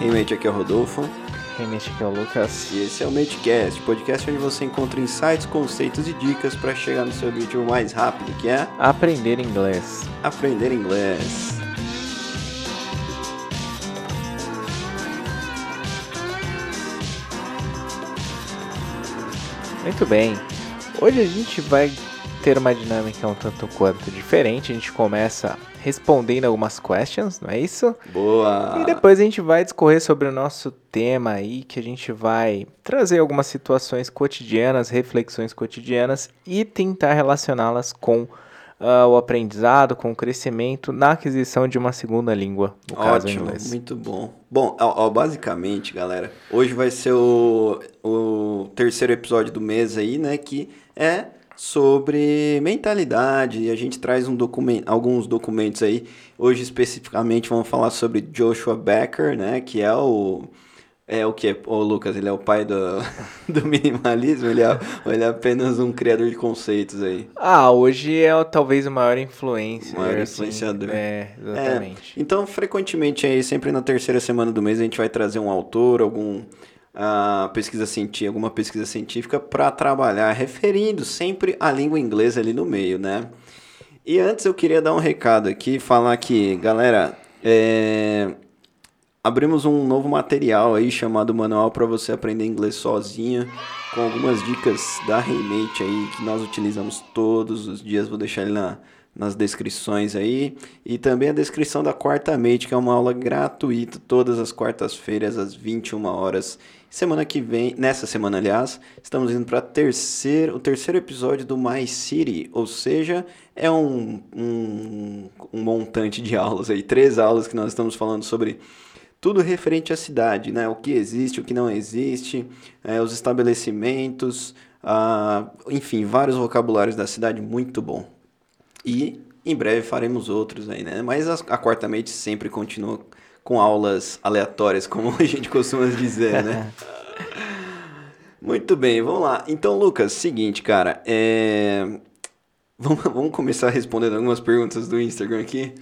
Hey mate, aqui é o Rodolfo. Hey mate, aqui é o Lucas. E esse é o Matecast, podcast onde você encontra insights, conceitos e dicas para chegar no seu objetivo mais rápido, que é aprender inglês. Aprender inglês. Muito bem. Hoje a gente vai ter uma dinâmica um tanto quanto diferente. A gente começa respondendo algumas questions, não é isso? Boa! E depois a gente vai discorrer sobre o nosso tema aí, que a gente vai trazer algumas situações cotidianas, reflexões cotidianas e tentar relacioná-las com uh, o aprendizado, com o crescimento na aquisição de uma segunda língua, no Ótimo, caso inglês. Muito bom. Bom, ó, ó, basicamente, galera, hoje vai ser o, o terceiro episódio do mês aí, né? Que é sobre mentalidade e a gente traz um documento, alguns documentos aí. Hoje especificamente vamos falar sobre Joshua Becker, né, que é o é o que o Lucas, ele é o pai do, do minimalismo, ele é, ele é apenas um criador de conceitos aí. Ah, hoje é talvez o maior influência. maior assim, influenciador. É, exatamente. É, então, frequentemente aí, sempre na terceira semana do mês, a gente vai trazer um autor, algum uh, pesquisa científica, alguma pesquisa científica para trabalhar, referindo sempre a língua inglesa ali no meio, né? E antes eu queria dar um recado aqui, falar que, galera, é... abrimos um novo material aí chamado Manual para você aprender inglês sozinho, com algumas dicas da Remate aí que nós utilizamos todos os dias. Vou deixar ele na, nas descrições aí. E também a descrição da Quarta Mate, que é uma aula gratuita todas as quartas-feiras às 21 horas. Semana que vem, nessa semana, aliás, estamos indo para terceiro, o terceiro episódio do My City, ou seja, é um, um, um montante de aulas aí, três aulas que nós estamos falando sobre tudo referente à cidade, né? O que existe, o que não existe, é, os estabelecimentos, ah, enfim, vários vocabulários da cidade, muito bom. E em breve faremos outros aí, né? Mas a, a quarta mente sempre continua com aulas aleatórias, como a gente costuma dizer, né? Muito bem, vamos lá. Então, Lucas, seguinte, cara, é... vamos, vamos começar respondendo algumas perguntas do Instagram aqui.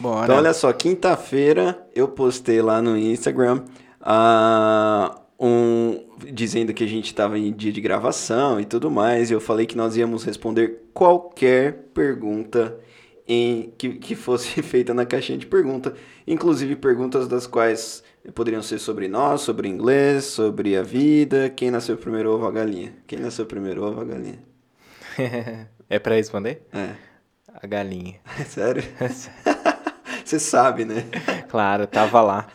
Bora. Então, olha só, quinta-feira eu postei lá no Instagram uh, um, dizendo que a gente estava em dia de gravação e tudo mais, e eu falei que nós íamos responder qualquer pergunta em, que, que fosse feita na caixinha de pergunta, inclusive perguntas das quais poderiam ser sobre nós, sobre inglês, sobre a vida, quem nasceu primeiro ovo a galinha. Quem nasceu primeiro ovo a galinha? é para responder? É. A galinha. Sério? Você sabe, né? Claro, tava lá.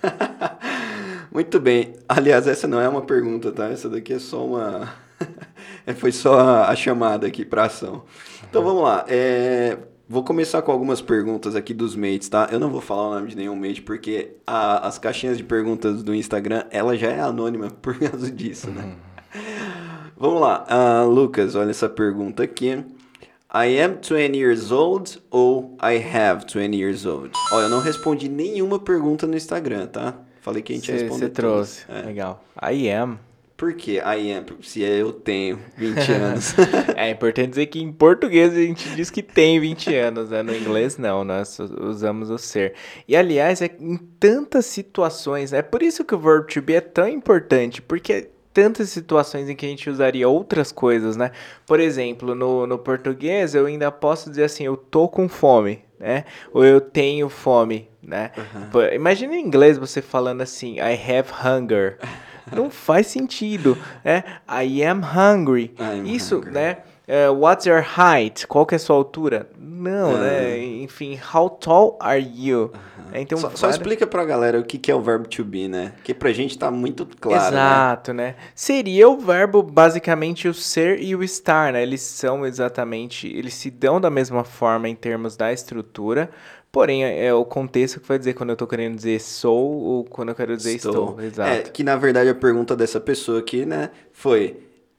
Muito bem. Aliás, essa não é uma pergunta, tá? Essa daqui é só uma. Foi só a chamada aqui para ação. Então vamos lá. É... Vou começar com algumas perguntas aqui dos mates, tá? Eu não vou falar o nome de nenhum mate, porque a, as caixinhas de perguntas do Instagram, ela já é anônima por causa disso, né? Vamos lá. Uh, Lucas, olha essa pergunta aqui. I am 20 years old ou I have 20 years old? Olha, eu não respondi nenhuma pergunta no Instagram, tá? Falei que a gente Cê, ia responder Você trouxe. É. Legal. I am. Por que I am? Se eu tenho 20 anos. é importante dizer que em português a gente diz que tem 20 anos, né? No inglês não, nós usamos o ser. E aliás, é em tantas situações, é por isso que o verb to be é tão importante, porque tantas situações em que a gente usaria outras coisas, né? Por exemplo, no, no português eu ainda posso dizer assim, eu tô com fome, né? Ou eu tenho fome, né? Uhum. Imagina em inglês você falando assim, I have hunger. Não faz sentido, né? I am hungry. Isso, hungry. né? Uh, what's your height? Qual que é a sua altura? Não, né? Enfim, how tall are you? Então, só, só explica pra galera o que, que é o verbo to be, né? Que pra gente tá muito claro, Exato, né? né? Seria o verbo, basicamente, o ser e o estar, né? Eles são exatamente... Eles se dão da mesma forma em termos da estrutura, Porém, é, é o contexto que vai dizer quando eu tô querendo dizer sou ou quando eu quero dizer estou. estou. Exato. É, que na verdade a pergunta dessa pessoa aqui, né, foi: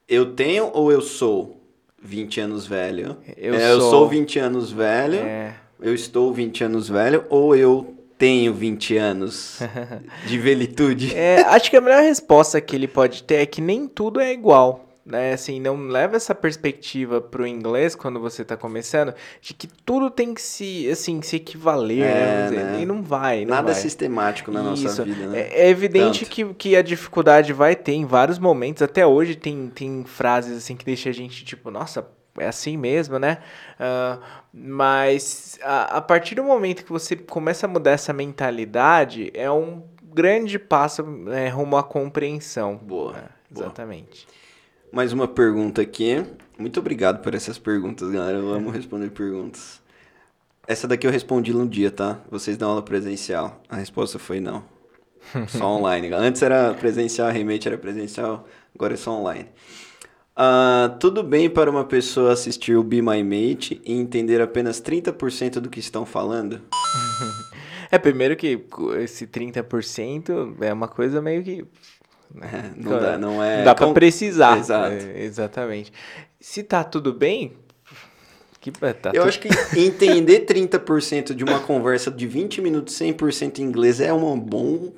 eu tenho ou eu sou 20 anos velho? Eu, é, sou... eu sou 20 anos velho. É. Eu estou 20 anos velho ou eu tenho 20 anos de velitude? É, acho que a melhor resposta que ele pode ter é que nem tudo é igual né? Assim, não leva essa perspectiva pro inglês quando você tá começando, de que tudo tem que se, assim, se equivaler, É, né? Dizer, né? E não vai, não Nada vai. sistemático na nossa Isso. vida, né? É, é evidente que, que a dificuldade vai ter em vários momentos. Até hoje tem, tem frases assim que deixa a gente tipo, nossa, é assim mesmo, né? Ah, mas a, a partir do momento que você começa a mudar essa mentalidade, é um grande passo né, rumo à compreensão. Boa, É, boa. exatamente. Mais uma pergunta aqui. Muito obrigado por essas perguntas, galera. Eu amo responder perguntas. Essa daqui eu respondi no dia, tá? Vocês dão aula presencial. A resposta foi não. Só online. Antes era presencial, remate era presencial, agora é só online. Ah, tudo bem para uma pessoa assistir o Be My Mate e entender apenas 30% do que estão falando? É, primeiro que esse 30% é uma coisa meio que. É, não dá, não é. Não dá pra com- precisar. Exato. É, exatamente. Se tá tudo bem. Que, é, tá Eu tu- acho que entender 30% de uma conversa de 20 minutos 100% em inglês é um bom.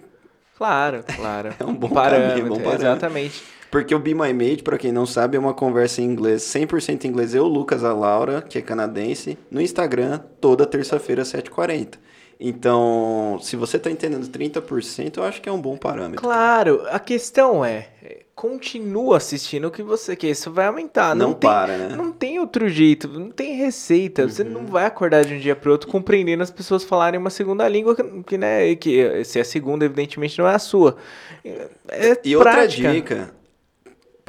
Claro, claro. É um bom parâmetro. caminho, bom parâmetro. Exatamente. Porque o Be My Mate, pra quem não sabe, é uma conversa em inglês, 100% em inglês. Eu, Lucas, a Laura, que é canadense, no Instagram, toda terça-feira, 7h40. Então, se você tá entendendo 30%, eu acho que é um bom parâmetro. Claro, a questão é, continua assistindo o que você quer, isso vai aumentar. Não tem, para, né? Não tem outro jeito, não tem receita. Você não vai acordar de um dia pro outro compreendendo as pessoas falarem uma segunda língua que, né, que se é a segunda, evidentemente, não é a sua. É E outra prática. dica,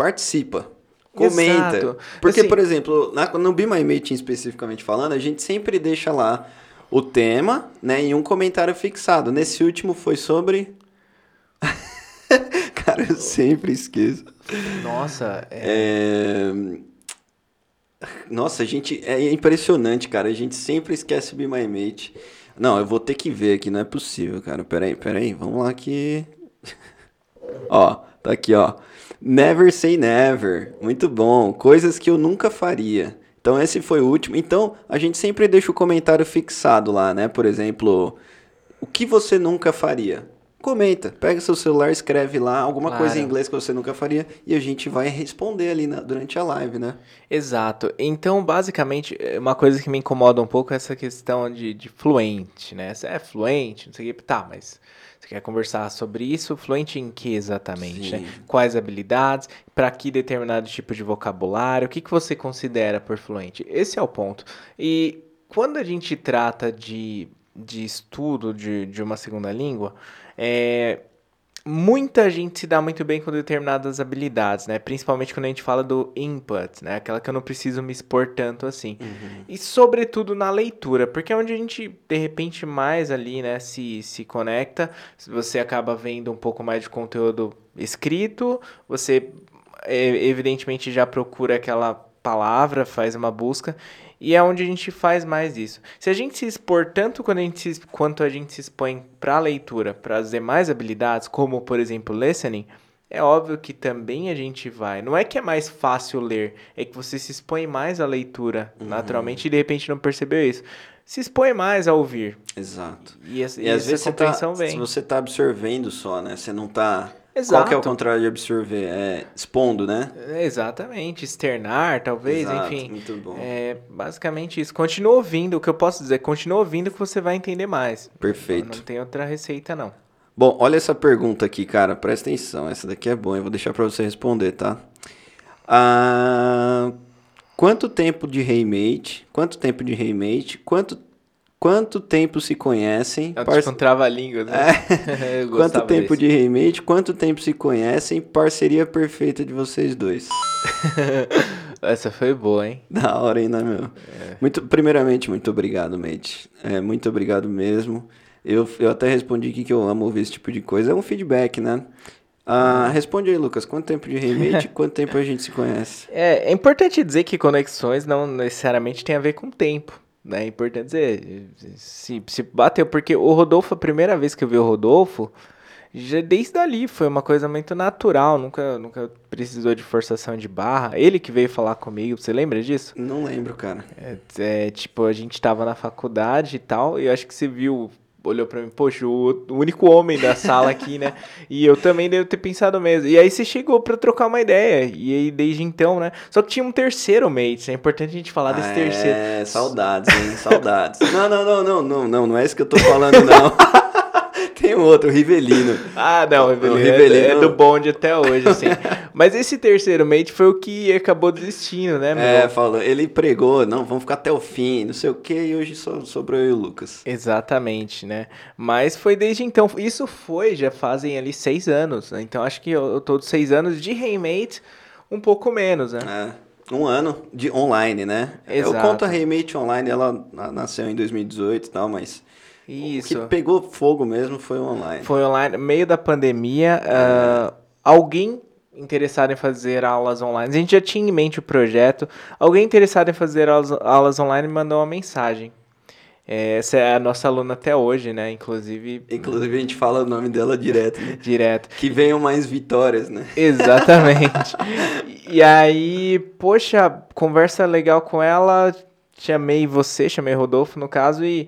participa. Comenta. Exato. Porque, Assim- por exemplo, na, no Be My Mate especificamente falando, a gente sempre deixa lá o tema, né, em um comentário fixado. Nesse último foi sobre... Cara, eu sempre esqueço. Nossa, é, É... Nossa, a gente... É impressionante, cara. A gente sempre esquece o Be My Mate. Não, eu vou ter que ver aqui, não é possível, cara. Peraí, peraí. Vamos lá aqui. Ó, tá aqui, ó. Never say never. Muito bom. Coisas que eu nunca faria. Então esse foi o último. Então a gente sempre deixa o comentário fixado lá, né? Por exemplo, o que você nunca faria? Comenta, pega seu celular, escreve lá alguma Claro. coisa em inglês que você nunca faria e a gente vai responder ali na- durante a live, né? Exato. Então, basicamente, é uma coisa que me incomoda um pouco é essa questão de, de fluente, né? Você é fluente, não sei o que. Tá, mas você quer conversar sobre isso? Fluente em que exatamente? Né? Quais habilidades? Para que determinado tipo de vocabulário? O que, que você considera por fluente? Esse é o ponto. E quando a gente trata de, de estudo de, de uma segunda língua, é, muita gente se dá muito bem com determinadas habilidades, né? Principalmente quando a gente fala do input, né? Aquela que eu não preciso me expor tanto assim. E sobretudo na leitura, porque é onde a gente, de repente, mais ali, né, se, se conecta. Você acaba vendo um pouco mais de conteúdo escrito, você é, evidentemente já procura aquela palavra, faz uma busca. E é onde a gente faz mais isso. Se a gente se expor tanto quando a gente se- quanto a gente se expõe para a leitura, para as demais habilidades, como por exemplo listening, é óbvio que também a gente vai. Não é que é mais fácil ler, é que você se expõe mais à leitura, naturalmente, e de repente não percebeu isso. Se expõe mais a ouvir. Exato. E, E e às vezes você tá, compreensão vem. você tá absorvendo só, né? Você não tá... Qual Exato. que é o contrário de absorver? É expondo, né? É, Exatamente, externar, talvez, Exato, enfim. muito bom. É basicamente isso. Continua ouvindo, o que eu posso dizer, continua ouvindo que você vai entender mais. Perfeito. Não tem outra receita, não. Bom, olha essa pergunta aqui, cara. Presta atenção. Essa daqui é boa. Eu vou deixar pra você responder, tá? Ah, quanto tempo de Raymate? Quanto tempo de Raymate? Quanto, quanto tempo se conhecem? É Parce- um trava-língua, né? Eu Quanto tempo desse. de Raymate? Quanto tempo se conhecem? Parceria perfeita de vocês dois. Essa foi boa, hein? Da hora, hein, né, meu? Muito, primeiramente, muito obrigado, mate. É, muito obrigado mesmo. Eu, eu até respondi aqui que eu amo ouvir esse tipo de coisa. É um feedback, né? Ah, responde aí, Lucas. Quanto tempo de remate? quanto tempo a gente se conhece? É, é importante dizer que conexões não necessariamente tem a ver com tempo. Né? É importante dizer, se, se bateu, porque o Rodolfo, a primeira vez que eu vi o Rodolfo, já desde ali foi uma coisa muito natural, nunca, nunca precisou de forçação de barra. Ele que veio falar comigo, você lembra disso? Não lembro, cara. É, é, tipo, a gente tava na faculdade e tal, e eu acho que você viu olhou pra mim, poxa, o, único homem da sala aqui, né? E eu também devo ter pensado mesmo. E aí você chegou pra trocar uma ideia. E aí, desde então, né? Só que tinha um terceiro mate, é importante a gente falar desse Ah, terceiro. É, saudades, hein? Saudades. não, não, não, não, não, não, não é isso que eu tô falando, não. Outro, o Rivelino. Ah, não, o O Rivelino, é- Rivelino- é, do bonde até hoje, assim. Mas esse terceiro mate foi o que acabou desistindo, né, meu? É, falou, ele pregou, não, vamos ficar até o fim, não sei o que, e hoje só sobrou eu e o Lucas. Exatamente, né? Mas foi desde então. Isso foi, já fazem ali seis anos. né? Então acho que eu, eu tô de seis anos de Raymate, um pouco menos, né? É, um ano de online, né? Eu Exato. conto a Remate Online, ela na- nasceu em 2018 e tal, mas Isso. o que pegou fogo mesmo foi online. Foi online, meio da pandemia. ah, alguém interessado em fazer aulas online. A gente já tinha em mente o projeto. Alguém interessado em fazer aulas, aulas online me mandou uma mensagem. É, Essa é a nossa aluna até hoje, né? Inclusive, Inclusive a gente fala o nome dela direto, né? direto. Que venham mais vitórias, né? Exatamente. e aí, poxa, conversa legal com ela. Chamei você, chamei Rodolfo no caso, e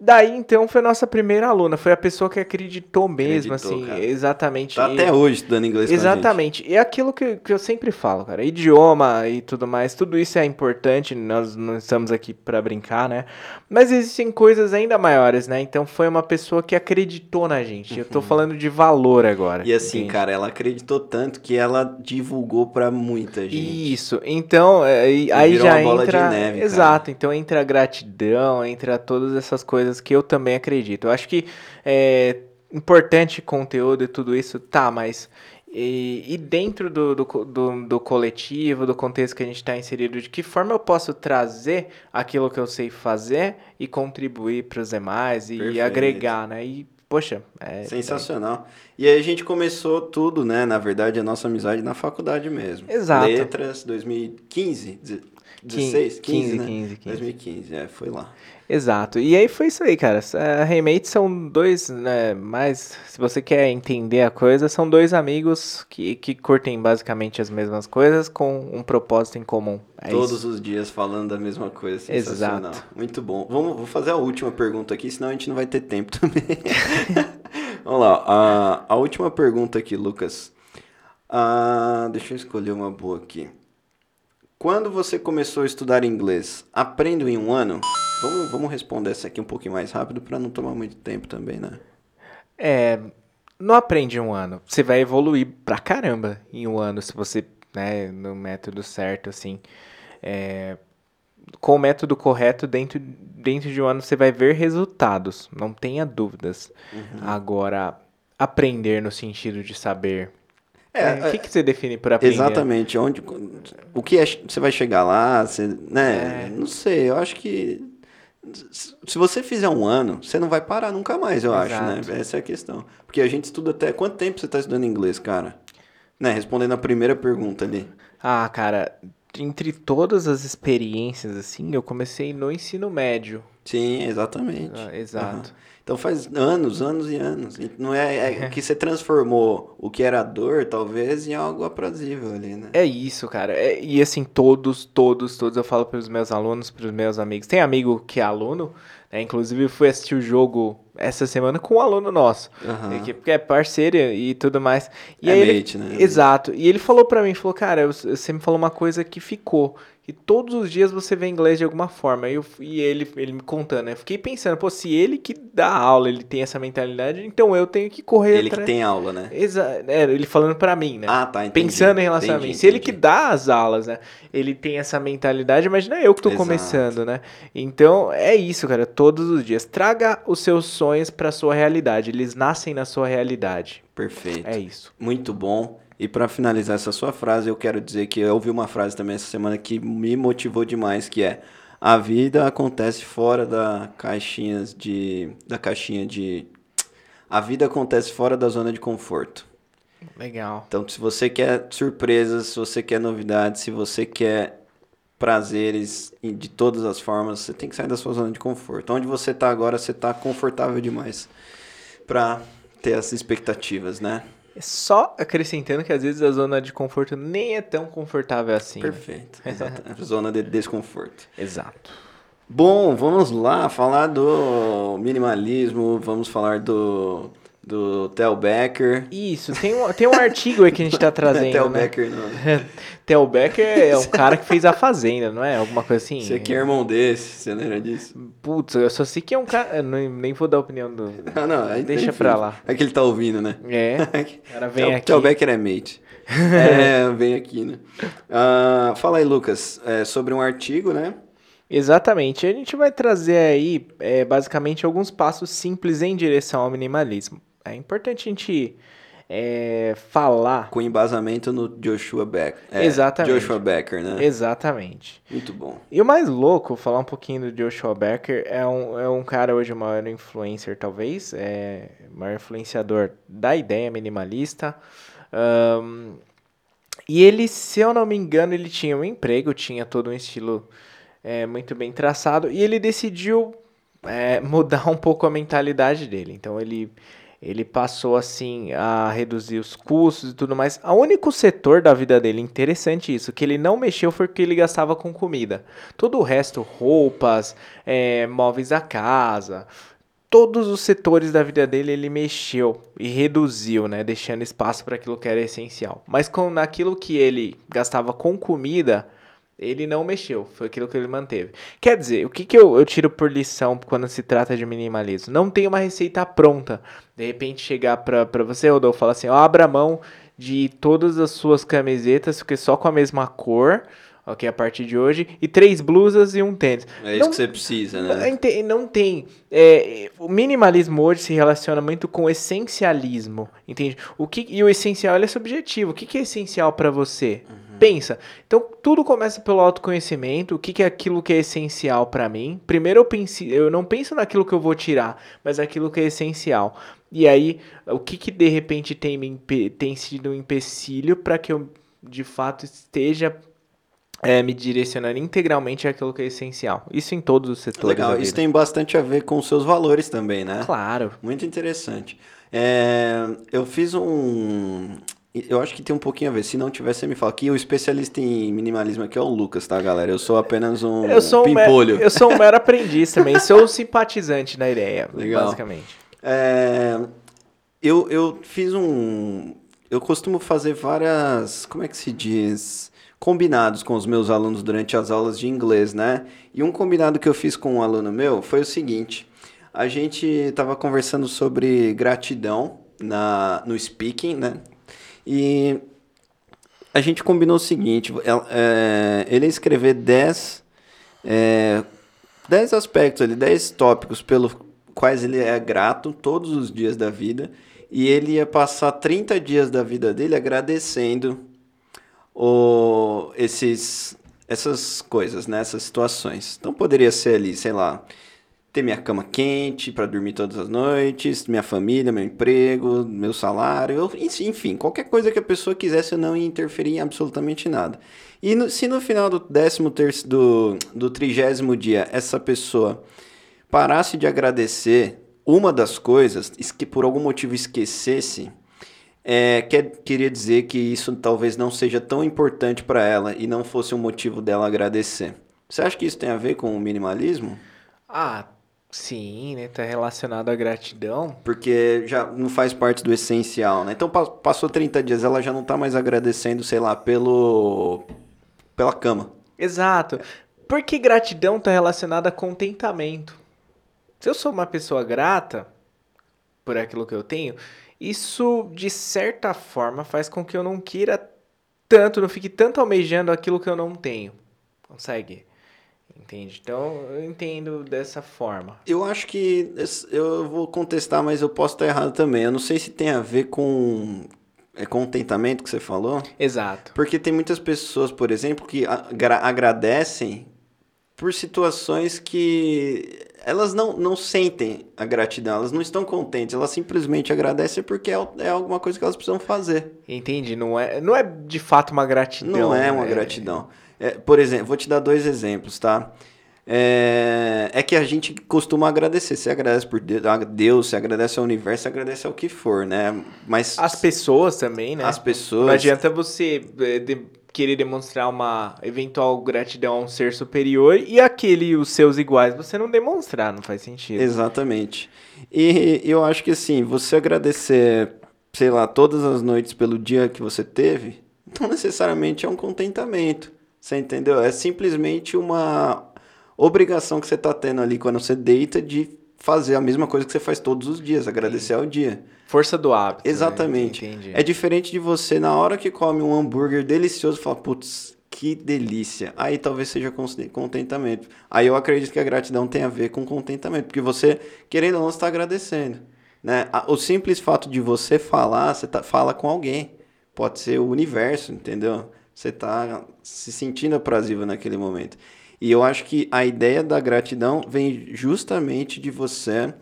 daí então foi nossa primeira aluna. Foi a pessoa que acreditou mesmo, Acreditou, assim, cara. exatamente. Tá até hoje estudando inglês. Exatamente. E é aquilo que, que eu sempre falo, cara. Idioma e tudo mais, tudo isso é importante. Nós não estamos aqui pra brincar, né? Mas existem coisas ainda maiores, né? Então foi uma pessoa que acreditou na gente. Eu tô falando de valor agora. Uhum. E assim, entende? cara, ela acreditou tanto que ela divulgou pra muita gente. Isso. Então, é, aí virou já uma bola de entra. neve, cara. Exato. Então entra a gratidão, entra todas essas coisas que eu também acredito. Eu acho que é importante conteúdo e tudo isso, tá, mas. E, e dentro do, do, do, do coletivo, do contexto que a gente está inserido, de que forma eu posso trazer aquilo que eu sei fazer e contribuir para os demais e Perfeito. agregar, né? E, poxa, é, Sensacional. E aí a gente começou tudo, né? Na verdade, a nossa amizade na faculdade mesmo. Exato. Letras, 2015, 16, 15, 15, né? 15, 15. 2015, é, foi lá. Exato. E aí foi isso aí, cara. A Remate são dois, né, mais, se você quer entender a coisa, são dois amigos que, que curtem basicamente as mesmas coisas com um propósito em comum. É Todos isso. os dias falando da mesma coisa, sensacional. Exato. Muito bom. Vamos, vou fazer a última pergunta aqui, senão a gente não vai ter tempo também. Vamos lá, a, a última pergunta aqui, Lucas. Ah, deixa eu escolher uma boa aqui. Quando você começou a estudar inglês, aprendo em um ano? Vamos, vamos responder essa aqui um pouquinho mais rápido para não tomar muito tempo também, né? É, não aprende um ano. Você vai evoluir pra caramba em um ano se você, né, no método certo, assim. É, com o método correto, dentro, dentro de um ano você vai ver resultados, não tenha dúvidas. Uhum. Agora, aprender no sentido de saber. É, É, o que, que você define por aprender? Exatamente. Onde, o que é, você vai chegar lá, você, né? É. Não sei, eu acho que se você fizer um ano, você não vai parar nunca mais, eu acho, Exato. né? Essa é a questão. Porque a gente estuda até quanto tempo você está estudando inglês, cara? Né? Respondendo a primeira pergunta ali. Ah, cara, entre todas as experiências, assim, eu comecei no ensino médio. Sim, exatamente. Ah, exato. Aham. Então faz anos, anos e anos. E Não é, é que você transformou o que era dor, talvez, em algo aprazível ali, né? É isso, cara. É- e assim, todos, todos, todos eu falo pros meus alunos, pros meus amigos. Tem amigo que é aluno, né? Inclusive eu fui assistir o jogo essa semana com um aluno nosso. Que- Porque é parceiro e tudo mais. E É aí ele- mate, né? Exato. E ele falou pra mim, falou, cara, eu- você me falou uma coisa que ficou. Que todos os dias você vê inglês de alguma forma. E, eu, e ele, ele me contando, né? Eu fiquei pensando, pô, se ele que dá aula, ele tem essa mentalidade, então eu tenho que correr Ele que atrás. tem aula, né? Exa é, ele falando pra mim, né? Ah, tá, entendi. Pensando em relação a Entendi, mim. Se ele que entendi. dá as aulas, né? Ele tem essa mentalidade, imagina eu que tô Exato. começando, né? Então, é isso, cara. Todos os dias. Traga os seus sonhos pra sua realidade. Eles nascem na sua realidade. Perfeito. É isso. Muito bom. E para finalizar essa sua frase, eu quero dizer que eu ouvi uma frase também essa semana que me motivou demais, que é a vida acontece fora da caixinhas de da caixinha de a vida acontece fora da zona de conforto. Legal. Então, se você quer surpresas, se você quer novidades, se você quer prazeres de todas as formas, você tem que sair da sua zona de conforto. Onde você tá agora, você tá confortável demais para ter essas expectativas, né? É Só acrescentando que às vezes a zona de conforto nem é tão confortável assim. né? Perfeito. Exatamente. Zona de desconforto. Exato. Bom, vamos lá falar do minimalismo, vamos falar do, do Tel Becker. Isso, tem um, tem um artigo aí que a gente tá trazendo. Tel né? Becker não. Tel Becker é um cara que fez a Fazenda, não é? Alguma coisa assim? Você que é irmão desse, você lembra disso? Putz, eu só sei que é um cara. eu nem, vou dar a opinião do. Não, não, Deixa enfim. pra lá. É que ele tá ouvindo, né? É. O cara vem Tel, aqui. Tel Becker é mate. é, vem aqui, né? Ah, fala aí, Lucas, é, sobre um artigo, né? Exatamente. A gente vai trazer aí, é, basicamente, alguns passos simples em direção ao minimalismo. É importante a gente é, falar. Com embasamento no Joshua Becker. É, Exatamente. Joshua Becker, né? Exatamente. Muito bom. E o mais louco, falar um pouquinho do Joshua Becker, é um, é um cara hoje o maior influencer, talvez, é o maior influenciador da ideia minimalista. Ahn, e ele, se eu não me engano, ele tinha um emprego, tinha todo um estilo é, muito bem traçado, e ele decidiu é, mudar um pouco a mentalidade dele. Então ele, ele passou assim a reduzir os custos e tudo mais. O único setor da vida dele, interessante isso, que ele não mexeu foi porque ele gastava com comida. Todo o resto, roupas, é, móveis da casa, todos os setores da vida dele ele mexeu e reduziu, né, deixando espaço para aquilo que era essencial. Mas com naquilo que ele gastava com comida, ele não mexeu, foi aquilo que ele manteve. Quer dizer, o que, que eu, eu tiro por lição quando se trata de minimalismo? Não tem uma receita pronta. De repente chegar pra, pra você, Rodolfo, falar assim, ó, abra mão de todas as suas camisetas, porque só com a mesma cor, ok, a partir de hoje, e três blusas e um tênis. É isso Não- que você precisa, né? Não tem. É, o minimalismo hoje se relaciona muito com o essencialismo, entende? O que, e o essencial é subjetivo. O que, que é essencial pra você? Pensa. Então, tudo começa pelo autoconhecimento. O que, que é aquilo que é essencial pra mim? Primeiro eu, pense, eu não penso naquilo que eu vou tirar, mas naquilo que é essencial. E aí, o que, que de repente tem, tem sido um empecilho para que eu de fato esteja é, me direcionando integralmente àquilo que é essencial. Isso em todos os setores. Legal, isso tem bastante a ver com os seus valores também, né? Claro. Muito interessante. É, eu fiz um. Eu acho que tem um pouquinho a ver. Se não tiver, você me fala. Aqui o especialista em minimalismo aqui é o Lucas, tá, galera? Eu sou apenas um Eu sou, um pimpolho. mero, eu sou um mero aprendiz também. Sou um simpatizante da ideia, Legal. basicamente. É, eu, eu fiz um. Eu costumo fazer várias. Como é que se diz? Combinados com os meus alunos durante as aulas de inglês, né? E um combinado que eu fiz com um aluno meu foi o seguinte: a gente estava conversando sobre gratidão na, no speaking, né? E a gente combinou o seguinte: el- é, ele ia escrever 10 é, 10 aspectos ali, 10 tópicos pelos quais ele é grato todos os dias da vida. E ele ia passar 30 dias da vida dele agradecendo o, esses, essas coisas, né? essas situações. Então poderia ser ali, sei lá, ter minha cama quente para dormir todas as noites, minha família, meu emprego, meu salário, enfim, qualquer coisa que a pessoa quisesse eu não interferir em absolutamente nada. E no- se no final do décimo terço, do, do trigésimo dia essa pessoa parasse de agradecer uma das coisas, que por algum motivo esquecesse, é, quer, queria dizer que isso talvez não seja tão importante para ela e não fosse um motivo dela agradecer. Você acha que isso tem a ver com o minimalismo? Ah, sim, né? Tá relacionado à gratidão. Porque já não faz parte do essencial, né? Então pa- passou 30 dias, ela já não tá mais agradecendo, sei lá, pelo pela cama. Exato. Porque gratidão tá relacionada a contentamento. Se eu sou uma pessoa grata por aquilo que eu tenho, isso de certa forma faz com que eu não queira tanto, não fique tanto almejando aquilo que eu não tenho. Consegue? Entende? Então eu entendo dessa forma. Eu acho que eu vou contestar, mas eu posso estar errado também. Eu não sei se tem a ver com é contentamento que você falou, Exato. porque tem muitas pessoas, por exemplo, que agra- agradecem por situações que elas não, não sentem a gratidão, elas não estão contentes, elas simplesmente agradecem porque é, é alguma coisa que elas precisam fazer. Entendi. Não é, não é de fato uma gratidão. Não é uma né? gratidão. É, por exemplo, vou te dar dois exemplos, tá? É, é que a gente costuma agradecer. Você agradece por Deus, a Deus, você agradece ao universo, você agradece ao que for, né? Mas As pessoas também, né? as pessoas. Não adianta você é, de- querer demonstrar uma eventual gratidão a um ser superior e aquele, os seus iguais, você não demonstrar, não faz sentido. Exatamente. E eu acho que assim, você agradecer, sei lá, todas as noites pelo dia que você teve, não necessariamente é um contentamento. Você entendeu? É simplesmente uma obrigação que você está tendo ali quando você deita de fazer a mesma coisa que você faz todos os dias, agradecer Sim. ao dia. Força do hábito. Né? Exatamente. Né? É diferente de você, na hora que come um hambúrguer delicioso, falar, putz, que delícia. Aí talvez seja contentamento. Aí eu acredito que a gratidão tem a ver com contentamento, porque você, querendo ou não, está agradecendo. Né? O simples fato de você falar, você tá, fala com alguém. Pode ser o universo, entendeu? Você está se sentindo aprazível naquele momento. E eu acho que a ideia da gratidão vem justamente de você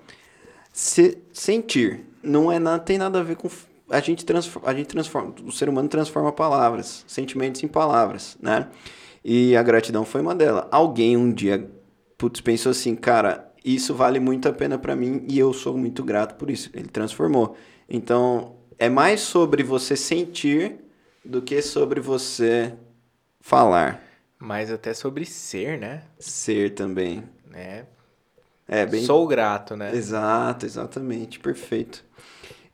se sentir. Não é nada, tem nada a ver com a gente transforma, a gente transforma, o ser humano transforma palavras, sentimentos em palavras, né? E a gratidão foi uma delas. Alguém um dia putz, pensou assim, cara, isso vale muito a pena para mim e eu sou muito grato por isso. Ele transformou. Então, é mais sobre você sentir do que sobre você falar. Mas até sobre ser, né? Ser também. É. É bem. Sou grato, né? Exato, exatamente, perfeito.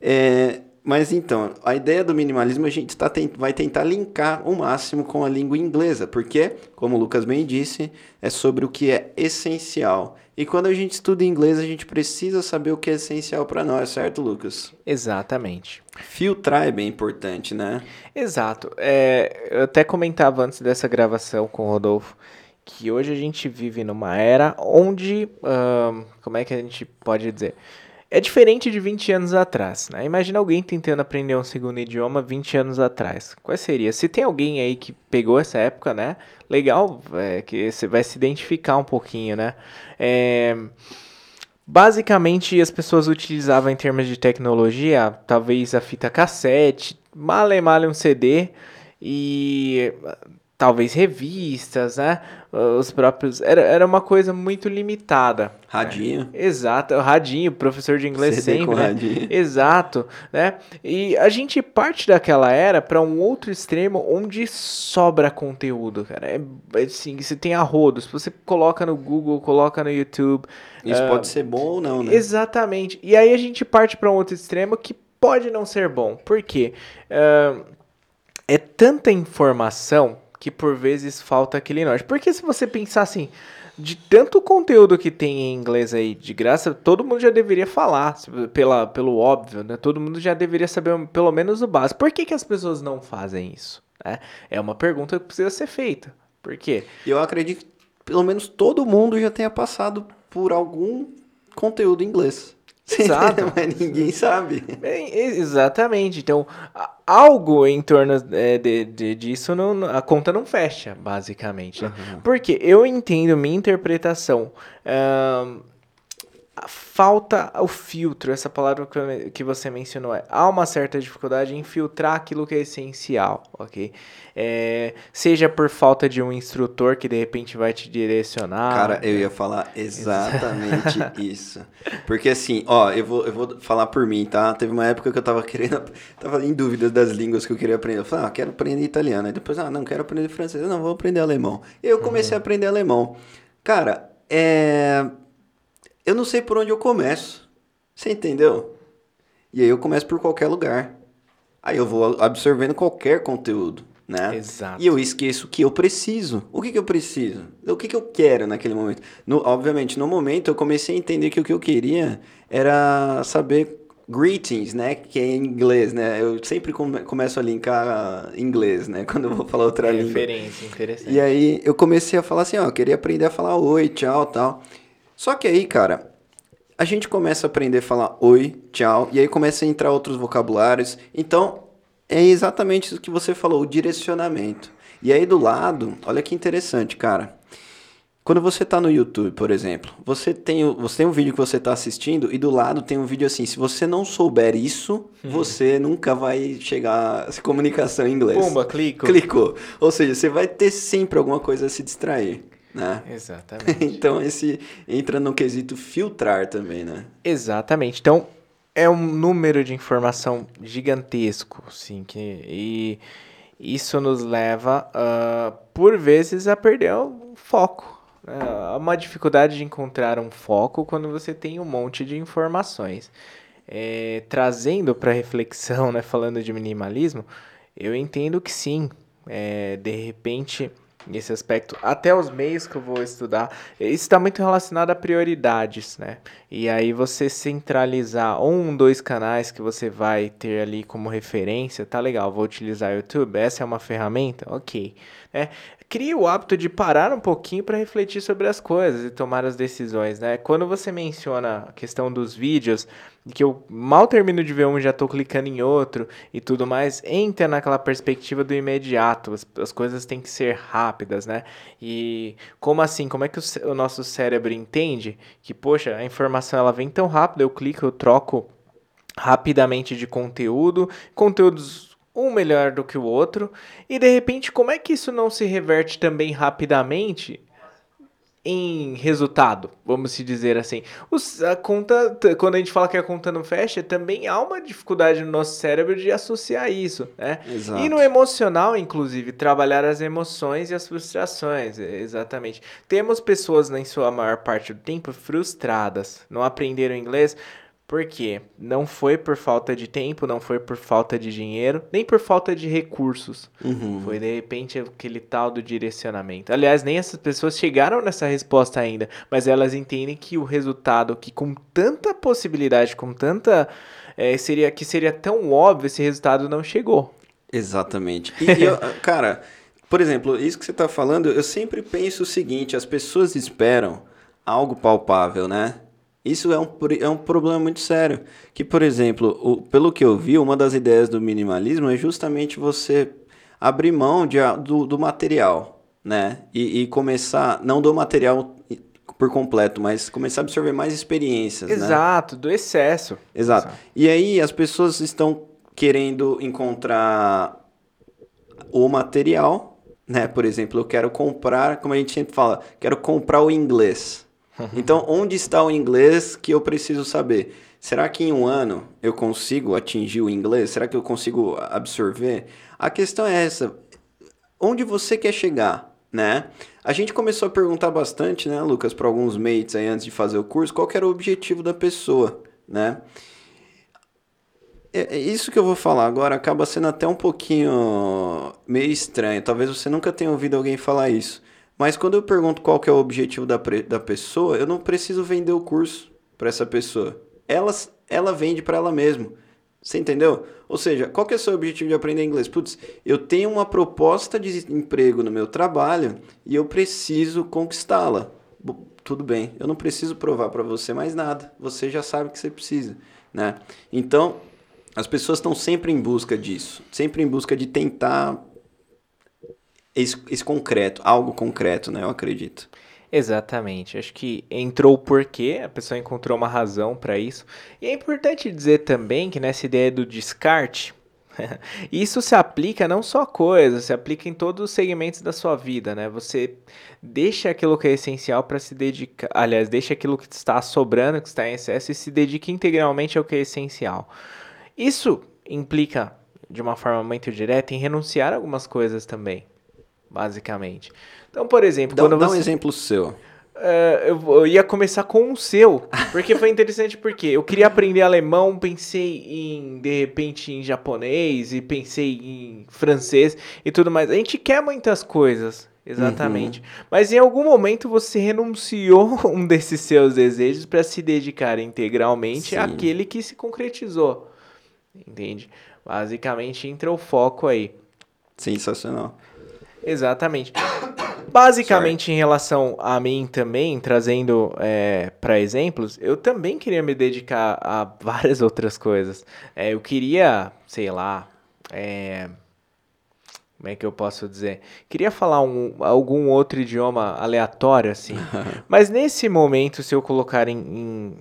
É, mas então, a ideia do minimalismo a gente tá tent... vai tentar linkar o máximo com a língua inglesa, porque, como o Lucas bem disse, é sobre o que é essencial. E quando a gente estuda inglês, a gente precisa saber o que é essencial para nós, certo, Lucas? Exatamente. Filtrar é bem importante, né? Exato. É, eu até comentava antes dessa gravação com o Rodolfo que hoje a gente vive numa era onde, uh, como é que a gente pode dizer? É diferente de 20 anos atrás, né? Imagina alguém tentando aprender um segundo idioma 20 anos atrás. Qual seria? Se tem alguém aí que pegou essa época, né? Legal, é, que você vai se identificar um pouquinho, né? É... Basicamente, as pessoas utilizavam em termos de tecnologia, talvez a fita cassete, male male um CD e talvez revistas, né? Os próprios. Era, era uma coisa muito limitada. Radinho. É, exato, radinho, professor de inglês CD sempre. Com né? radinho. Exato, né? E a gente parte daquela era para um outro extremo onde sobra conteúdo, cara. É, é assim, você tem a rodos, você coloca no Google, coloca no YouTube. Isso uh, pode ser bom ou não, né? Exatamente. E aí a gente parte para um outro extremo que pode não ser bom. Por quê? Uh, é tanta informação que por vezes falta aquele norte. Porque se você pensar assim, de tanto conteúdo que tem em inglês aí de graça, todo mundo já deveria falar, pela, pelo óbvio, né? Todo mundo já deveria saber pelo menos o básico. Por que, que as pessoas não fazem isso? É, é uma pergunta que precisa ser feita. Por quê? Eu acredito que pelo menos todo mundo já tenha passado por algum conteúdo em inglês. Exato. Mas ninguém sabe. exatamente. Então, algo em torno é, de, de, disso, não, a conta não fecha, basicamente. Né? Uhum. Porque eu entendo minha interpretação. Uh, falta o filtro, essa palavra que você mencionou, é, há uma certa dificuldade em filtrar aquilo que é essencial, ok? É, seja por falta de um instrutor que de repente vai te direcionar. Cara, eu ia falar exatamente isso. Porque assim, ó, eu vou, eu vou falar por mim, tá? Teve uma época que eu tava querendo, tava em dúvida das línguas que eu queria aprender. Eu falei, ah, quero aprender italiano. Aí depois, ah, não, quero aprender francês. Não, vou aprender alemão. E eu comecei uhum. a aprender alemão. Cara, é eu não sei por onde eu começo. Você entendeu? E aí eu começo por qualquer lugar. Aí eu vou absorvendo qualquer conteúdo, né? Exato. E eu esqueço o que eu preciso. O que, que eu preciso? O que, que eu quero naquele momento? No, obviamente, no momento eu comecei a entender que o que eu queria era saber greetings, né? Que é em inglês, né? Eu sempre come, começo a linkar inglês, né? Quando eu vou falar outra é língua. Referência, interessante. E aí eu comecei a falar assim, ó, eu queria aprender a falar oi, tchau, tal. Só que aí, cara, a gente começa a aprender a falar oi, tchau, e aí começa a entrar outros vocabulários. Então, é exatamente o que você falou, o direcionamento. E aí do lado, olha que interessante, cara. Quando você está no YouTube, por exemplo, você tem, você tem um vídeo que você está assistindo e do lado tem um vídeo assim, se você não souber isso, uhum. você nunca vai chegar a comunicação em inglês. Pumba, clico. Clicou. Ou seja, você vai ter sempre alguma coisa a se distrair né? Exatamente. então esse entra no quesito filtrar também, né? Exatamente. Então é um número de informação gigantesco, sim, que e isso nos leva, uh, por vezes, a perder o foco. Há uma dificuldade de encontrar um foco quando você tem um monte de informações. É, trazendo para reflexão, né, falando de minimalismo, eu entendo que sim, é, de repente nesse aspecto, até os meios que eu vou estudar, isso está muito relacionado a prioridades, né? E aí você centralizar um, dois canais que você vai ter ali como referência, tá legal, vou utilizar YouTube, essa é uma ferramenta, ok. É, cria o hábito de parar um pouquinho para refletir sobre as coisas e tomar as decisões, né? Quando você menciona a questão dos vídeos, que eu mal termino de ver um já estou clicando em outro e tudo mais, entra naquela perspectiva do imediato, as, as coisas têm que ser rápidas, né? E como assim? Como é que o, o nosso cérebro entende que, poxa, a informação ela vem tão rápido, eu clico, eu troco rapidamente de conteúdo, conteúdos um melhor do que o outro, e de repente, como é que isso não se reverte também rapidamente em resultado, vamos se dizer assim. Os, a conta, quando a gente fala que a conta não fecha, também há uma dificuldade no nosso cérebro de associar isso, né? Exato. E no emocional, inclusive, trabalhar as emoções e as frustrações, exatamente. Temos pessoas, em sua maior parte do tempo, frustradas, não aprenderam inglês porque não foi por falta de tempo, não foi por falta de dinheiro, nem por falta de recursos. Uhum. Foi de repente aquele tal do direcionamento. Aliás, nem essas pessoas chegaram nessa resposta ainda, mas elas entendem que o resultado, que com tanta possibilidade, com tanta. É, seria que seria tão óbvio, esse resultado não chegou. Exatamente. E, e eu, cara, por exemplo, isso que você está falando, eu sempre penso o seguinte: as pessoas esperam algo palpável, né? Isso é um, é um problema muito sério. Que, por exemplo, o, pelo que eu vi, uma das ideias do minimalismo é justamente você abrir mão de, do, do material, né? E, e começar, não do material por completo, mas começar a absorver mais experiências. Né? Exato, né? do excesso. Exato. Exato. E aí as pessoas estão querendo encontrar o material, né? Por exemplo, eu quero comprar, como a gente sempre fala, quero comprar o inglês. Então, onde está o inglês que eu preciso saber? Será que em um ano eu consigo atingir o inglês? Será que eu consigo absorver? A questão é essa: onde você quer chegar, né? A gente começou a perguntar bastante, né, Lucas, para alguns mates aí antes de fazer o curso, qual era o objetivo da pessoa, né? É, é, isso que eu vou falar agora acaba sendo até um pouquinho meio estranho. Talvez você nunca tenha ouvido alguém falar isso. Mas quando eu pergunto qual que é o objetivo da, da pessoa, eu não preciso vender o curso para essa pessoa. Ela, ela vende para ela mesma. Você entendeu? Ou seja, qual que é o seu objetivo de aprender inglês? Putz, eu tenho uma proposta de emprego no meu trabalho e eu preciso conquistá-la. Tudo bem, eu não preciso provar para você mais nada. Você já sabe que você precisa, né? Então, as pessoas estão sempre em busca disso, sempre em busca de tentar esse, esse concreto, algo concreto, né? Eu acredito. Exatamente. Acho que entrou o porquê, a pessoa encontrou uma razão para isso. E é importante dizer também que nessa ideia do descarte, isso se aplica não só a coisas, se aplica em todos os segmentos da sua vida, né? Você deixa aquilo que é essencial para se dedicar, aliás, deixa aquilo que está sobrando, que está em excesso e se dedica integralmente ao que é essencial. Isso implica de uma forma muito direta em renunciar a algumas coisas também basicamente. Então, por exemplo, dá, quando dá você... um exemplo seu. Uh, eu, eu, ia começar com o seu, porque foi interessante porque eu queria aprender alemão, pensei em, de repente, em japonês e pensei em francês e tudo mais. A gente quer muitas coisas, exatamente. Uhum. Mas em algum momento você renunciou um desses seus desejos para se dedicar integralmente Sim. àquele que se concretizou. Entende? Basicamente entra o foco aí. Sensacional. Exatamente. Basicamente, Sorry. em relação a mim também, trazendo é, para exemplos, eu também queria me dedicar a várias outras coisas. É, eu queria, sei lá, é, como é que eu posso dizer? Queria falar um, algum outro idioma aleatório, assim. Mas nesse momento, se eu colocar em,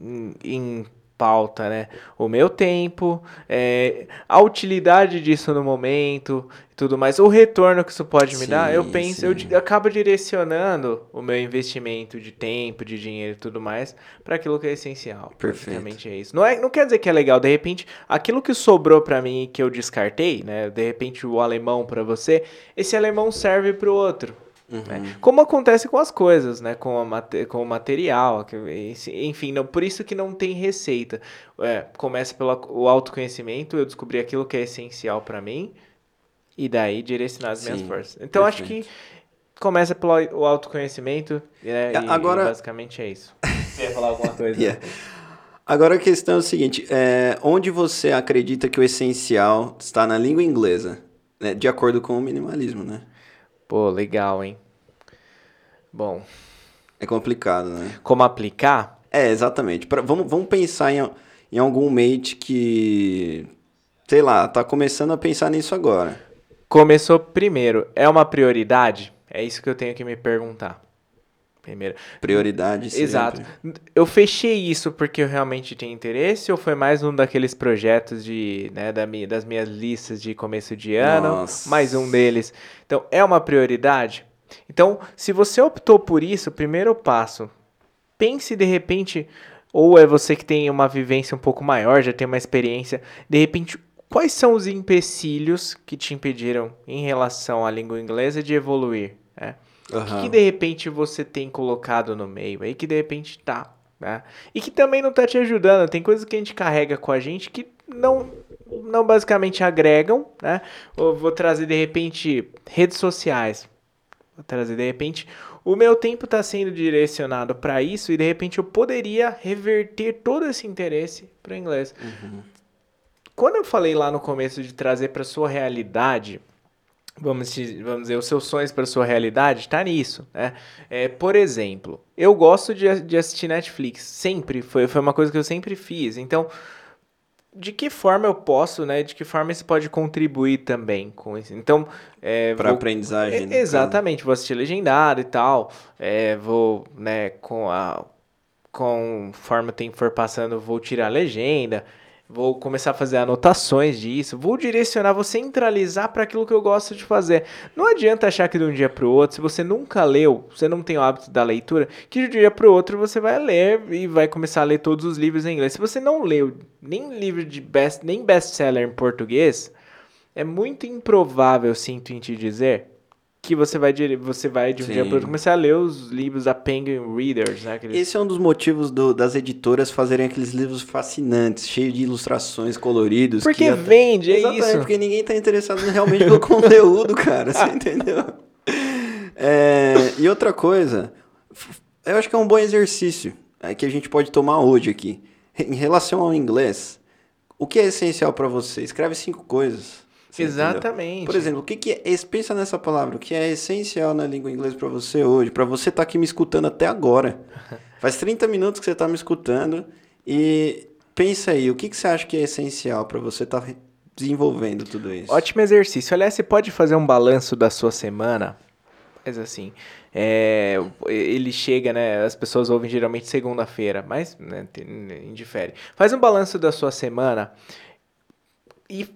em, em pauta, né? O meu tempo, é, a utilidade disso no momento e tudo mais. O retorno que isso pode me dar, eu penso, sim. eu acabo direcionando o meu investimento de tempo, de dinheiro e tudo mais para aquilo que é essencial. Perfeito. Basicamente é isso. Não, é, não quer dizer que é legal, de repente, aquilo que sobrou para mim que eu descartei, né? De repente o alemão para você, esse alemão serve para o outro. Né? Como acontece com as coisas, né? Com, a mate- com o material, que- enfim, não, por isso que não tem receita. É, começa pelo o autoconhecimento, eu descobri aquilo que é essencial para mim e daí direcionar as minhas Sim, forças. Então acho perfeito. que começa pelo o autoconhecimento, né? É, E, agora- e basicamente é isso. Você ia falar alguma coisa? Yeah. Agora a questão é o seguinte: é, onde você acredita que o essencial está na língua inglesa? né? De acordo com o minimalismo, né? Pô, legal, hein? Bom, É complicado, né? como aplicar? É, exatamente. Pra- vamos, vamos pensar em, em algum mate que, sei lá, tá começando a pensar nisso agora. Começou primeiro, é uma prioridade? É isso que eu tenho que me perguntar. Primeiro. Prioridade sempre. Exato. Eu fechei isso porque eu realmente tenho interesse ou foi mais um daqueles projetos de, né, da minha, das minhas listas de começo de ano? Nossa. Mais um deles. Então, é uma prioridade? Então, se você optou por isso, primeiro passo, pense de repente, ou é você que tem uma vivência um pouco maior, já tem uma experiência, de repente, quais são os empecilhos que te impediram em relação à língua inglesa de evoluir? né? O que, que de repente você tem colocado no meio aí que de repente tá, né? E que também não tá te ajudando. Tem coisas que a gente carrega com a gente que não, não basicamente agregam, né? Vou trazer de repente redes sociais. Vou trazer de repente o meu tempo está sendo direcionado para isso e de repente eu poderia reverter todo esse interesse para inglês. Quando eu falei lá no começo de trazer para sua realidade, vamos, dizer- vamos dizer, os seus sonhos para sua realidade, tá nisso, né? É, por exemplo, eu gosto de, de assistir Netflix, sempre, foi, foi uma coisa que eu sempre fiz, então, de que forma eu posso, né, de que forma isso pode contribuir também com isso? Então, é, vou- aprendizagem. é, né, exatamente, vou assistir legendado e tal, é, vou, né, com a conforme o tempo for passando, vou tirar a legenda, vou começar a fazer anotações disso, vou direcionar, vou centralizar para aquilo que eu gosto de fazer. Não adianta achar que de um dia para o outro, se você nunca leu, você não tem o hábito da leitura, que de um dia para o outro você vai ler e vai começar a ler todos os livros em inglês. Se você não leu nem livro de best, nem best-seller em português, é muito improvável, sinto em te dizer, que você vai, você vai de um dia Sim. para outro começar a ler os livros da Penguin Readers, né? Aqueles... Esse é um dos motivos do- das editoras fazerem aqueles livros fascinantes, cheios de ilustrações coloridos. Porque até- vende, é Exatamente, isso. porque ninguém tá interessado realmente pelo conteúdo, cara, você entendeu? É, e outra coisa, eu acho que é um bom exercício é, que a gente pode tomar hoje aqui. Em relação ao inglês, o que é essencial para você? Escreve cinco coisas. Você entendeu? Exatamente. Por exemplo, o que, que é. Pensa nessa palavra, o que é essencial na língua inglesa para você hoje, para você estar aqui me escutando até agora. Faz 30 minutos que você está me escutando e pensa aí, o que, que você acha que é essencial para você estar desenvolvendo tudo isso? Ótimo exercício. Aliás, você pode fazer um balanço da sua semana. Mas assim, é, ele chega, né? As pessoas ouvem geralmente segunda-feira, mas né, indifere. Faz um balanço da sua semana e,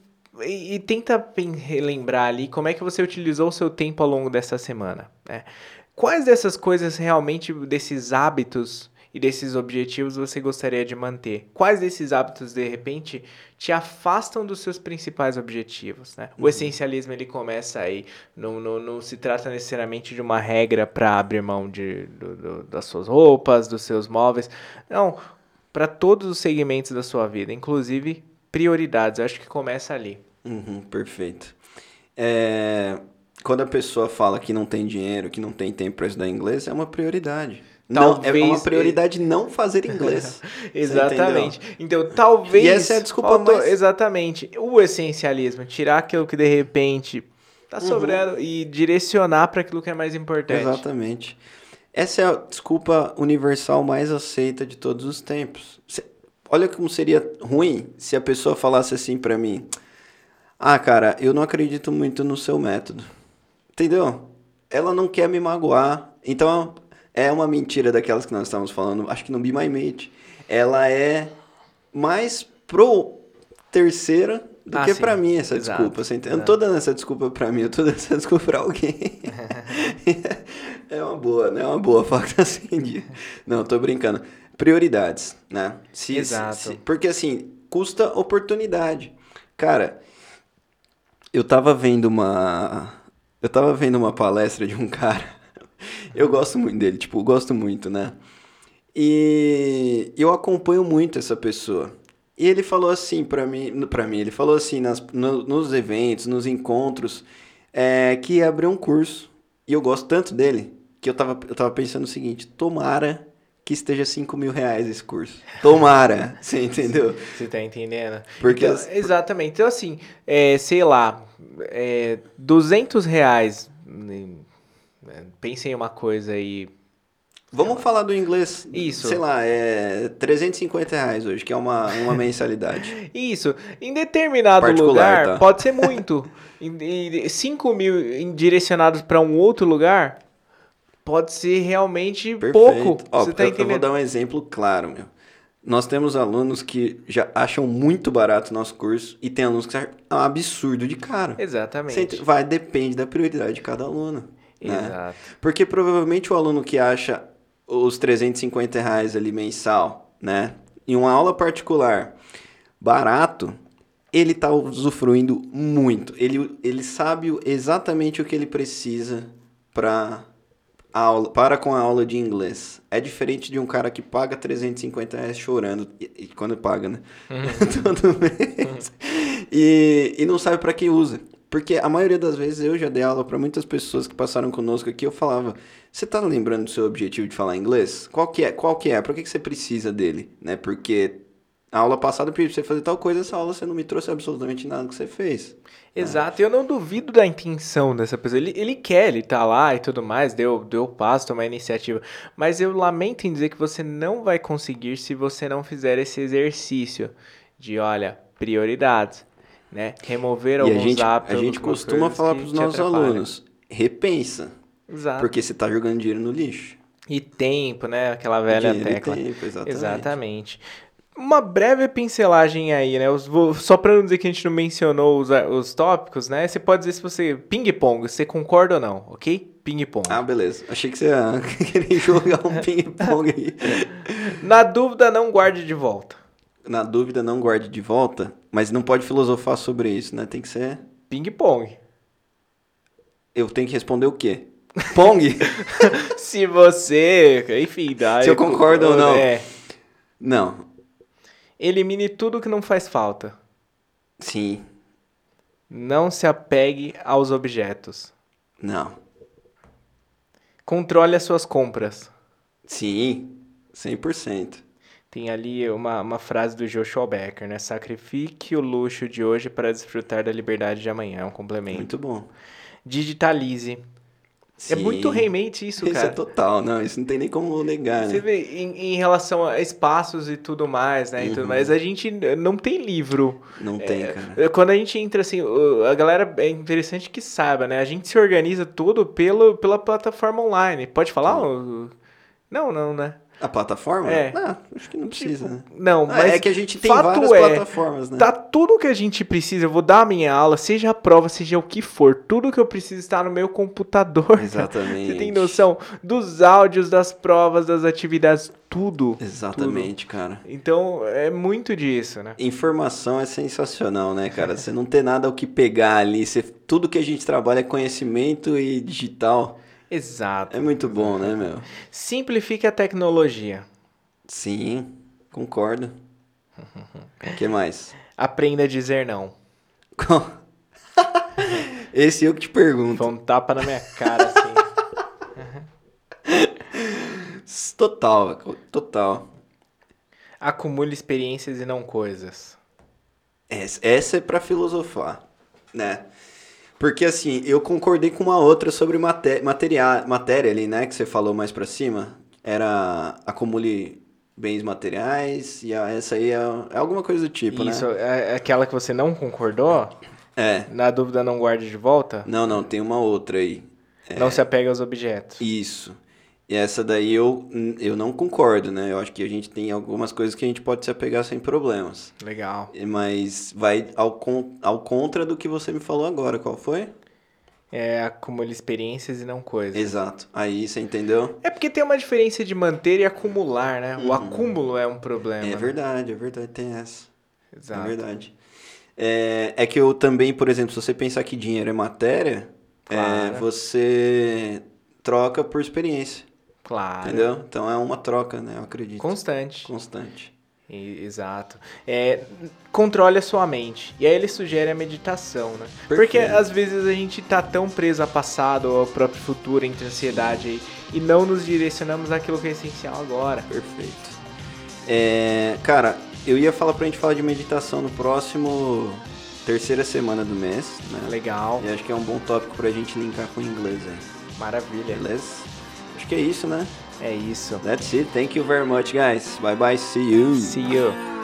e, e tenta relembrar ali como é que você utilizou o seu tempo ao longo dessa semana. Né? Quais dessas coisas realmente, desses hábitos e desses objetivos você gostaria de manter? Quais desses hábitos, de repente, te afastam dos seus principais objetivos? Né? O essencialismo ele começa aí. Não, não, não se trata necessariamente de uma regra para abrir mão de, do- do- das suas roupas, dos seus móveis. Não, para todos os segmentos da sua vida, inclusive prioridades. Eu acho que começa ali. Uhum, perfeito. É, quando a pessoa fala que não tem dinheiro, que não tem tempo para estudar inglês, é uma prioridade. Não, é Talvez- uma prioridade não fazer inglês. Exatamente. Então, talvez. E essa é a desculpa faltou- mais- Exatamente. O essencialismo, tirar aquilo que de repente tá Uhum. sobrando e direcionar para aquilo que é mais importante. Exatamente. Essa é a desculpa universal mais aceita de todos os tempos. Olha como seria ruim se a pessoa falasse assim pra mim: Ah, cara, eu não acredito muito no seu método. Entendeu? Ela não quer me magoar. Então, é uma mentira daquelas que nós estávamos falando, acho que no Be My Mate. Ela é mais pro terceira do Ah, que pra mim essa Exato, desculpa. Você entende? Eu não tô dando essa desculpa pra mim, eu tô dando essa desculpa pra alguém. é uma boa, né? É uma boa sem dia. Não, tô brincando. Prioridades, né? Se- Exato. se- porque assim, custa oportunidade. Cara, eu tava vendo uma. Eu tava vendo uma palestra de um cara. Eu gosto muito dele, tipo, gosto muito, né? E eu acompanho muito essa pessoa. E ele falou assim pra mim, para mim, ele falou assim nas, no- nos eventos, nos encontros, é, que abrir um curso. E eu gosto tanto dele que eu tava, eu tava pensando o seguinte: tomara que esteja 5 mil reais esse curso. Tomara, você entendeu? Você tá entendendo? Porque Então, as- Exatamente. Então, assim, é, sei lá, é, 200 reais. hum, é, Pensem em uma coisa aí. Vamos falar do inglês. Isso. Sei lá, é 350 reais hoje, que é uma, uma mensalidade. Isso, em determinado Particular, lugar tá? pode ser muito. Em- em- 5 mil direcionados para um outro lugar pode ser realmente Perfeito. pouco. Ó, Você tá eu, eu vou entendendo? dar um exemplo claro, meu. Nós temos alunos que já acham muito barato o nosso curso e tem alunos que acham um absurdo de caro. Você Exatamente. ent- Vai, depende da prioridade de cada aluno. Né? Exato. Porque provavelmente o aluno que acha os 350 reais ali mensal, né? Em uma aula particular barato, ele tá usufruindo muito. Ele, ele sabe exatamente o que ele precisa para aula, para com a aula de inglês. É diferente de um cara que paga 350 reais chorando, e, e quando paga, né? Todo mês. E, e não sabe para que usa. Porque a maioria das vezes eu já dei aula para muitas pessoas que passaram conosco aqui, eu falava, você tá lembrando do seu objetivo de falar inglês? Qual que é? Qual que é? Por que, que você precisa dele? Né? Porque a aula passada eu pedi pra você fazer tal coisa, essa aula você não me trouxe absolutamente nada que você fez. Exato, eu não duvido da intenção dessa pessoa. Ele, ele quer, ele tá lá e tudo mais, deu, deu o passo, tomar a iniciativa. Mas eu lamento em dizer que você não vai conseguir se você não fizer esse exercício de, olha, prioridades, né? Remover E a alguns gente, hábitos. a gente costuma falar pros nossos alunos, repensa, Exato. porque você tá jogando dinheiro no lixo. E tempo, né? Aquela velha Dinheiro e tecla. tempo, exatamente. Exatamente. Uma breve pincelagem aí, né? Os- vou- só pra não dizer que a gente não mencionou os, os tópicos, né? Você pode dizer se você. Ping-pong, você concorda ou não, ok? Ping-pong. Ah, beleza. Achei que você ia querer jogar um ping-pong aí. Na dúvida, não guarde de volta. Na dúvida, não guarde de volta, mas não pode filosofar sobre isso, né? Tem que ser. Ping-pong. Eu tenho que responder o quê? Pong? se você. Enfim, dá. Se eu concordo ou não. É. não. Elimine tudo que não faz falta. Sim. Não se apegue aos objetos. Não. Controle as suas compras. Sim. 100%. Tem ali uma, uma frase do Joshua Becker, né? Sacrifique o luxo de hoje para desfrutar da liberdade de amanhã. É um complemento. Muito bom. Digitalize. Sim. É muito realmente isso, Isso cara. é total, não. Isso não tem nem como negar, Você né? vê, em, em relação a espaços e tudo mais, né? E tudo Uhum. mais, a gente não tem livro. Não tem, cara. É, Quando a gente entra assim, a galera é interessante que saiba, né? A gente se organiza tudo pelo, pela plataforma online. Pode falar? o- Não, não, né? A plataforma? É. Não, acho que não precisa, né? Não, Ah, mas é que a gente tem fato várias é, plataformas, né? Tá tudo que a gente precisa. Eu vou dar a minha aula, seja a prova, seja o que for. Tudo que eu preciso está no meu computador. cara. Exatamente. Você tem noção dos áudios, das provas, das atividades, tudo. Exatamente, cara. Então, é muito disso, né? Informação é sensacional, né, cara? Você não ter nada o que pegar ali. Você, tudo que a gente trabalha é conhecimento e digital. Exato. É muito bom, né, meu? Simplifique a tecnologia. Sim, concordo. O que mais? Aprenda a dizer não. Esse eu que te pergunto. Foi um tapa na minha cara, assim. Total, total. Acumule experiências e não coisas. Essa, essa é pra filosofar, né? Porque assim, eu concordei com uma outra sobre maté materia matéria ali, né? Que você falou mais pra cima. Era acumule bens materiais e a- essa aí é, é alguma coisa do tipo, Isso, né? é aquela que você não concordou? É. Na dúvida, não guarde de volta? Não, não, tem uma outra aí. Não se apega aos objetos. Isso. E essa daí eu, eu não concordo, né? Eu acho que a gente tem algumas coisas que a gente pode se apegar sem problemas. Legal. Mas vai ao, con ao contra do que você me falou agora. Qual foi? É, acumula experiências e não coisas. Exato. Aí você entendeu? É porque tem uma diferença de manter e acumular, né? O acúmulo é um problema. É né? verdade, é verdade, tem essa. Exato. É verdade. É, é que eu também, por exemplo, se você pensar que dinheiro é matéria, é, Claro. você troca por experiência. Claro. Entendeu? Então é uma troca, né? Eu acredito. Constante. Constante. E- Exato. É, controle a sua mente. E aí ele sugere a meditação, né? Porque Perfeito. às vezes a gente tá tão preso ao passado ou ao próprio futuro, entre ansiedade aí, e não nos direcionamos àquilo que é essencial agora. Perfeito. É, cara, eu ia falar pra gente falar de meditação no próximo terceira semana do mês, né? Legal. E acho que é um bom tópico pra gente linkar com o inglês aí. Maravilha. Beleza? Que é isso, né? É isso. That's it. Thank you very much, guys. Bye bye. See you. See you.